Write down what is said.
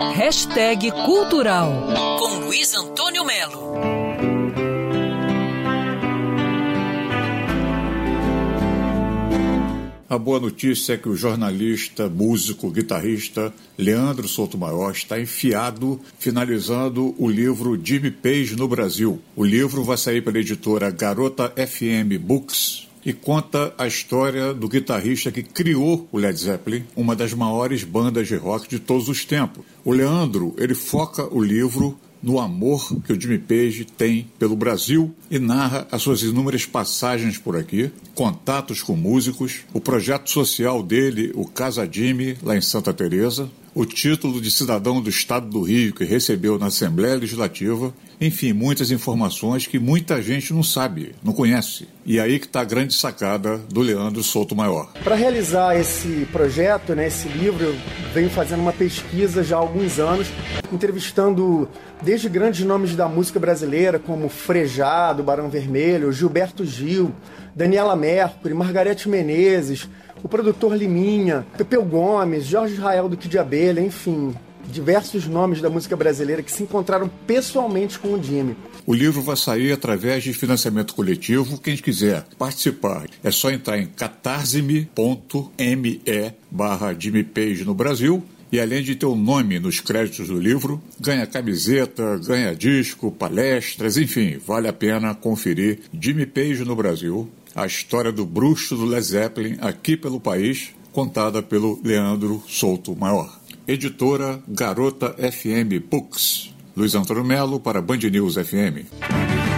Hashtag Cultural com Luiz Antônio Melo. A boa notícia é que o jornalista, músico, guitarrista Leandro Souto-Maior está enfiado finalizando o livro Jimmy Page no Brasil. O livro vai sair pela editora Garota FM Books e conta a história do guitarrista que criou o Led Zeppelin, uma das maiores bandas de rock de todos os tempos. O Leandro, ele foca o livro no amor que o Jimmy Page tem pelo Brasil e narra as suas inúmeras passagens por aqui, contatos com músicos, o projeto social dele, o Casa Jimmy, lá em Santa Teresa, o título de cidadão do Estado do Rio que recebeu na Assembleia Legislativa, enfim, muitas informações que muita gente não sabe, não conhece. E aí que está a grande sacada do Leandro Souto Maior. Para realizar esse projeto, né, esse livro, eu venho fazendo uma pesquisa já há alguns anos, entrevistando desde grandes nomes da música brasileira, como Frejado, Barão Vermelho, Gilberto Gil, Daniela Mercury, Margarete Menezes, o produtor Liminha, Pepeu Gomes, Jorge Israel do Kid de Abelha, enfim, diversos nomes da música brasileira que se encontraram pessoalmente com o Jimmy. O livro vai sair através de financiamento coletivo. Quem quiser participar é só entrar em catarse.me barra Jimmy Page no Brasil e além de ter o um nome nos créditos do livro, ganha camiseta, ganha disco, palestras, enfim, vale a pena conferir Jimmy Page no Brasil, a história do bruxo do Led Zeppelin aqui pelo país, contada pelo Leandro Souto Maior. Editora Garota FM Books. Luiz Antônio Melo para Band News FM.